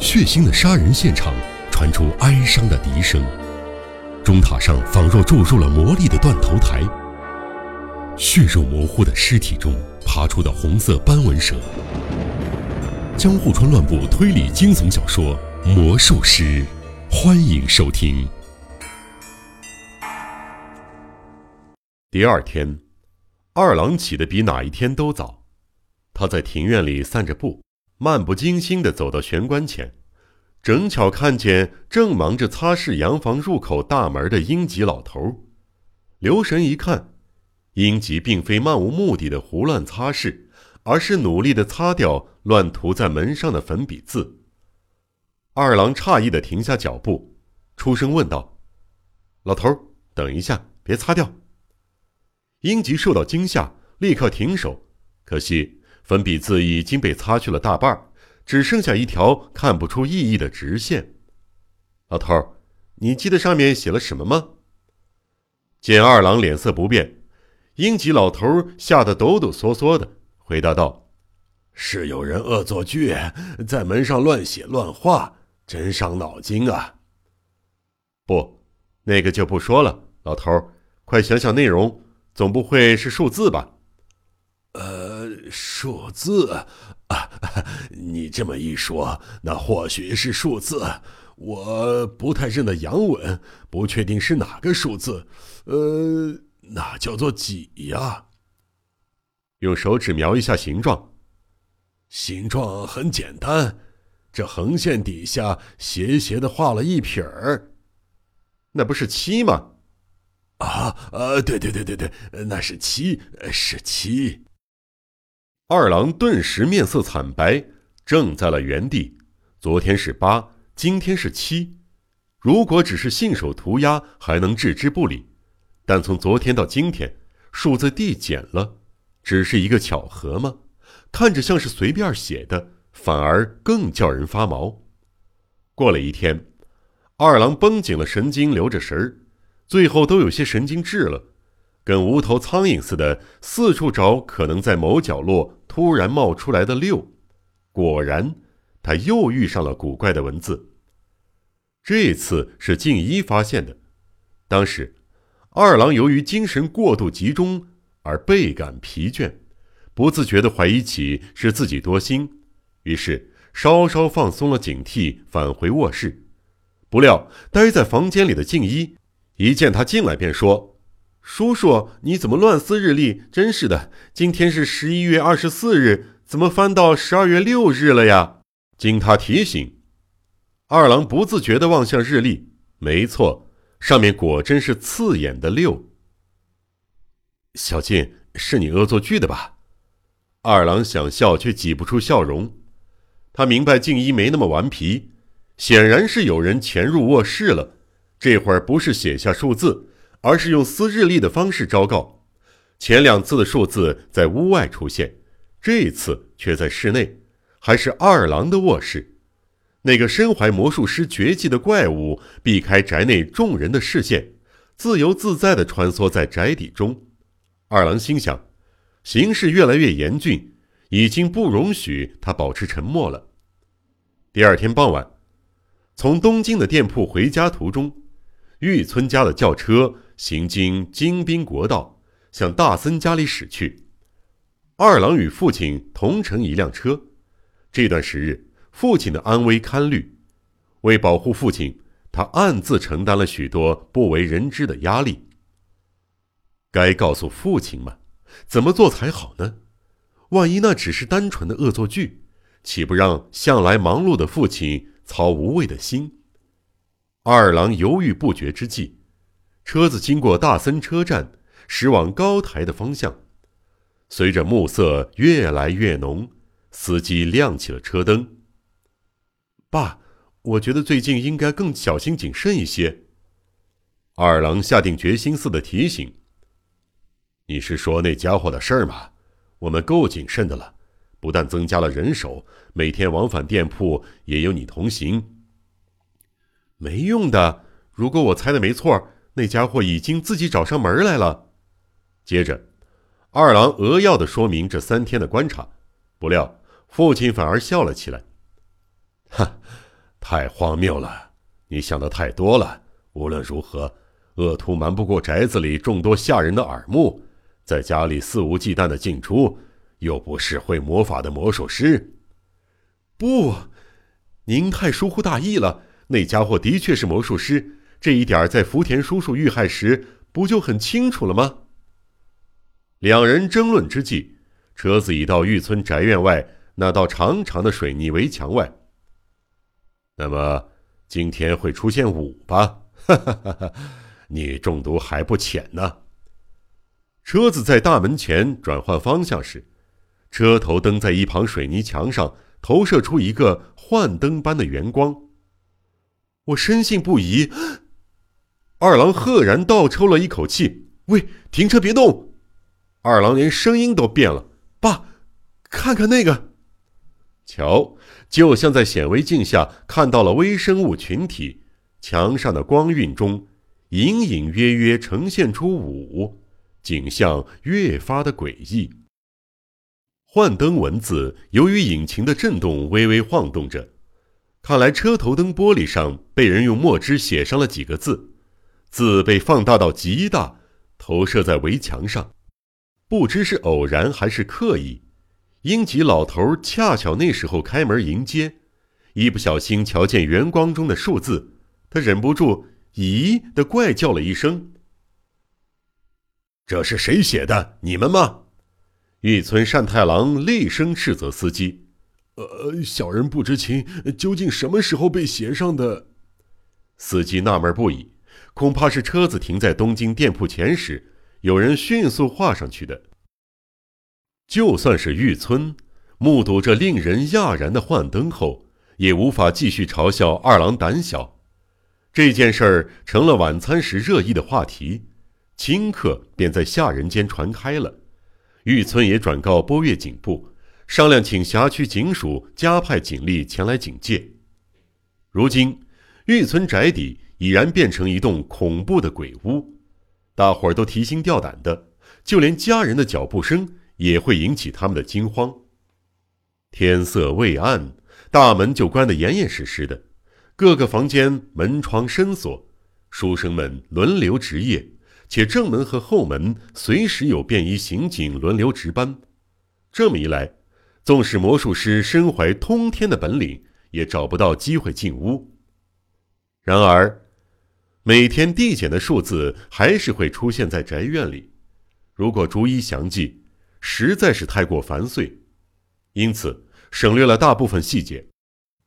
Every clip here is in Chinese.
血腥的杀人现场传出哀伤的笛声，钟塔上仿若注入了魔力的断头台。血肉模糊的尸体中爬出的红色斑纹蛇。江户川乱步推理惊悚小说《魔术师》，欢迎收听。第二天，二郎起得比哪一天都早。他在庭院里散着步，漫不经心地走到玄关前，正巧看见正忙着擦拭洋房入口大门的英吉老头。留神一看，英吉并非漫无目的的胡乱擦拭，而是努力地擦掉乱涂在门上的粉笔字。二郎诧异地停下脚步，出声问道：“老头，等一下，别擦掉。”英吉受到惊吓，立刻停手，可惜。粉笔字已经被擦去了大半，只剩下一条看不出意义的直线。老头，你记得上面写了什么吗？见二郎脸色不变，英吉老头吓得抖抖嗦嗦的，回答道：“是有人恶作剧，在门上乱写乱画，真伤脑筋啊。”不，那个就不说了。老头，快想想内容，总不会是数字吧？呃，数字啊，你这么一说，那或许是数字。我不太认得洋文，不确定是哪个数字。呃，那叫做几呀？用手指描一下形状。形状很简单，这横线底下斜斜的画了一撇儿，那不是七吗？啊，呃，对对对对对，那是七，是七。二郎顿时面色惨白，怔在了原地。昨天是八，今天是七。如果只是信手涂鸦，还能置之不理；但从昨天到今天，数字递减了，只是一个巧合吗？看着像是随便写的，反而更叫人发毛。过了一天，二郎绷紧了神经，留着神儿，最后都有些神经质了。跟无头苍蝇似的，四处找可能在某角落突然冒出来的六。果然，他又遇上了古怪的文字。这次是静一发现的。当时，二郎由于精神过度集中而倍感疲倦，不自觉地怀疑起是自己多心，于是稍稍放松了警惕，返回卧室。不料，待在房间里的静一一见他进来，便说。叔叔，你怎么乱撕日历？真是的，今天是十一月二十四日，怎么翻到十二月六日了呀？经他提醒，二郎不自觉地望向日历，没错，上面果真是刺眼的六。小静，是你恶作剧的吧？二郎想笑，却挤不出笑容。他明白静一没那么顽皮，显然是有人潜入卧室了。这会儿不是写下数字。而是用撕日历的方式昭告，前两次的数字在屋外出现，这一次却在室内，还是二郎的卧室。那个身怀魔术师绝技的怪物避开宅内众人的视线，自由自在地穿梭在宅邸中。二郎心想，形势越来越严峻，已经不容许他保持沉默了。第二天傍晚，从东京的店铺回家途中，玉村家的轿车。行经京滨国道，向大森家里驶去。二郎与父亲同乘一辆车。这段时日，父亲的安危堪虑。为保护父亲，他暗自承担了许多不为人知的压力。该告诉父亲吗？怎么做才好呢？万一那只是单纯的恶作剧，岂不让向来忙碌的父亲操无谓的心？二郎犹豫不决之际。车子经过大森车站，驶往高台的方向。随着暮色越来越浓，司机亮起了车灯。爸，我觉得最近应该更小心谨慎一些。二郎下定决心似的提醒：“你是说那家伙的事儿吗？我们够谨慎的了，不但增加了人手，每天往返店铺也有你同行。没用的，如果我猜的没错。”那家伙已经自己找上门来了。接着，二郎扼要的说明这三天的观察，不料父亲反而笑了起来：“哈，太荒谬了！你想的太多了。无论如何，恶徒瞒不过宅子里众多下人的耳目，在家里肆无忌惮的进出，又不是会魔法的魔术师。不，您太疏忽大意了。那家伙的确是魔术师，这一点在福田叔叔遇害时不就很清楚了吗？两人争论之际，车子已到玉村宅院外那道长长的水泥围墙外。那么，今天会出现五吧？哈哈哈哈你中毒还不浅呢。车子在大门前转换方向时，车头灯在一旁水泥墙上投射出一个幻灯般的圆光。我深信不疑。二郎赫然倒抽了一口气：“喂，停车，别动！”二郎连声音都变了：“爸，看看那个。”瞧。就像在显微镜下看到了微生物群体，墙上的光晕中，隐隐约约呈现出五，景象越发的诡异。幻灯文字由于引擎的震动微微晃动着，看来车头灯玻璃上被人用墨汁写上了几个字，字被放大到极大，投射在围墙上，不知是偶然还是刻意。英吉老头恰巧那时候开门迎接，一不小心瞧见圆光中的数字，他忍不住“咦”的怪叫了一声。这是谁写的？你们吗？玉村善太郎厉声斥责司机：“呃，小人不知情，究竟什么时候被写上的？”司机纳闷不已，恐怕是车子停在东京店铺前时，有人迅速画上去的。就算是玉村，目睹这令人讶然的幻灯后，也无法继续嘲笑二郎胆小。这件事儿成了晚餐时热议的话题，顷刻便在下人间传开了。玉村也转告波月警部，商量请辖区警署加派警力前来警戒。如今，玉村宅邸已然变成一栋恐怖的鬼屋，大伙儿都提心吊胆的，就连家人的脚步声。也会引起他们的惊慌。天色未暗，大门就关得严严实实的，各个房间门窗深锁，书生们轮流值夜，且正门和后门随时有便衣刑警轮流值班。这么一来，纵使魔术师身怀通天的本领，也找不到机会进屋。然而，每天递减的数字还是会出现在宅院里。如果逐一详记。实在是太过繁碎，因此省略了大部分细节。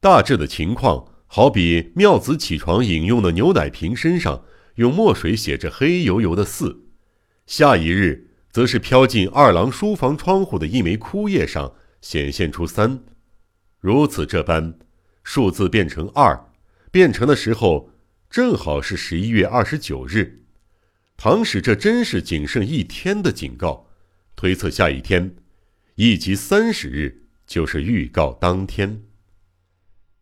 大致的情况好比妙子起床饮用的牛奶瓶身上用墨水写着黑油油的四，下一日则是飘进二郎书房窗户的一枚枯叶上显现出三，如此这般，数字变成二，变成的时候正好是十一月二十九日。唐使这真是仅剩一天的警告。推测下一天，一及三十日就是预告当天。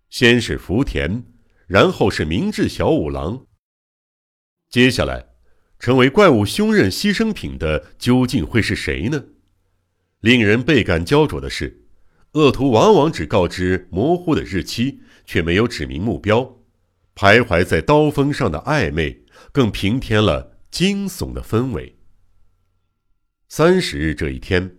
先是福田，然后是明智小五郎。接下来，成为怪物凶刃牺牲品的究竟会是谁呢？令人倍感焦灼的是，恶徒往往只告知模糊的日期，却没有指明目标。徘徊在刀锋上的暧昧，更平添了惊悚的氛围。三十日这一天，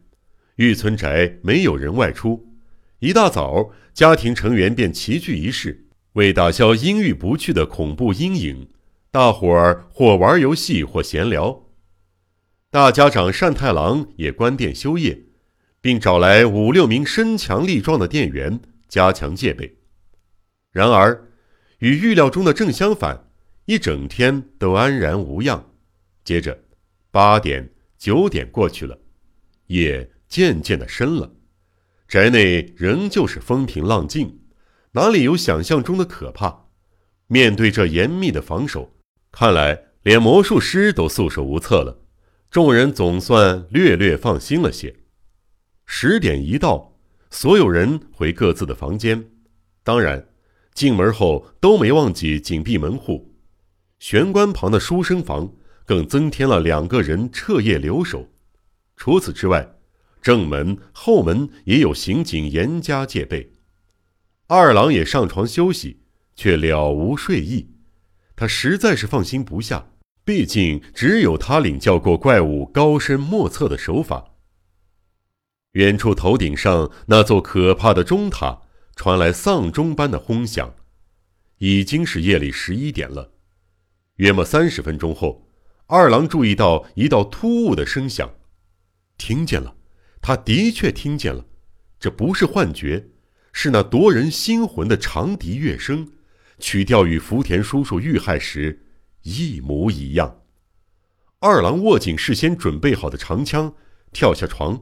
玉村宅没有人外出。一大早，家庭成员便齐聚一室，为打消阴郁不去的恐怖阴影，大伙儿或玩游戏，或闲聊。大家长善太郎也关店休业，并找来五六名身强力壮的店员加强戒备。然而，与预料中的正相反，一整天都安然无恙。接着，八点。九点过去了，夜渐渐的深了，宅内仍旧是风平浪静，哪里有想象中的可怕？面对这严密的防守，看来连魔术师都束手无策了。众人总算略略放心了些。十点一到，所有人回各自的房间，当然，进门后都没忘记紧闭门户。玄关旁的书生房。更增添了两个人彻夜留守。除此之外，正门、后门也有刑警严加戒备。二郎也上床休息，却了无睡意。他实在是放心不下，毕竟只有他领教过怪物高深莫测的手法。远处头顶上那座可怕的钟塔传来丧钟般的轰响，已经是夜里十一点了。约莫三十分钟后，二郎注意到一道突兀的声响，听见了，他的确听见了，这不是幻觉，是那夺人心魂的长笛乐声。曲调与福田叔叔遇害时一模一样。二郎握紧事先准备好的长枪，跳下床。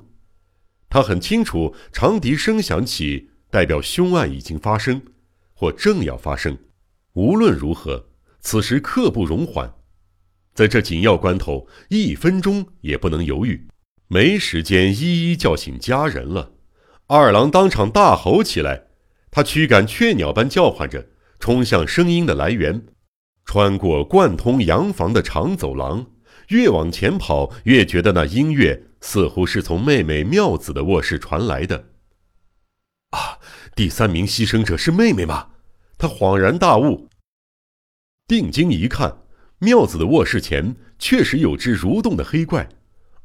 他很清楚，长笛声响起，代表凶案已经发生，或正要发生。无论如何，此时刻不容缓。在这紧要关头，一分钟也不能犹豫，没时间一一叫醒家人了。二郎当场大吼起来，他驱赶雀鸟般叫唤着。冲向声音的来源，穿过贯通洋房的长走廊，越往前跑，越觉得那音乐似乎是从妹妹妙子的卧室传来的。啊，第三名牺牲者是妹妹吗？他恍然大悟。定睛一看，妙子的卧室前确实有只蠕动的黑怪。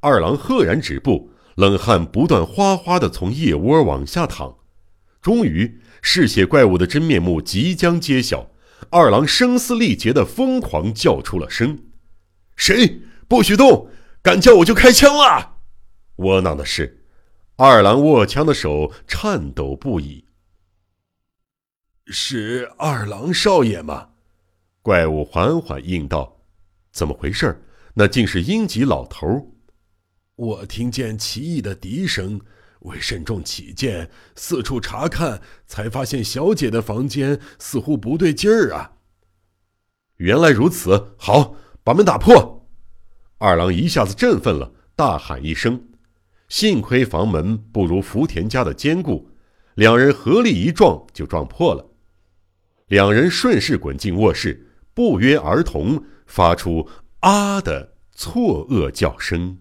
二郎赫然止步，冷汗不断哗哗的从腋窝往下淌。终于。嗜血怪物的真面目即将揭晓，二郎声嘶力竭的疯狂叫出了声：“谁不许动？敢叫我就开枪了！”窝囊的是，二郎握枪的手颤抖不已。是二郎少爷吗？怪物缓缓应道：“怎么回事？那竟是英吉老头。我听见奇异的笛声。”为慎重起见，四处查看，才发现小姐的房间似乎不对劲儿啊！原来如此，好，把门打破！二郎一下子振奋了，大喊一声。幸亏房门不如福田家的坚固，两人合力一撞就撞破了。两人顺势滚进卧室，不约而同发出“啊”的错愕叫声。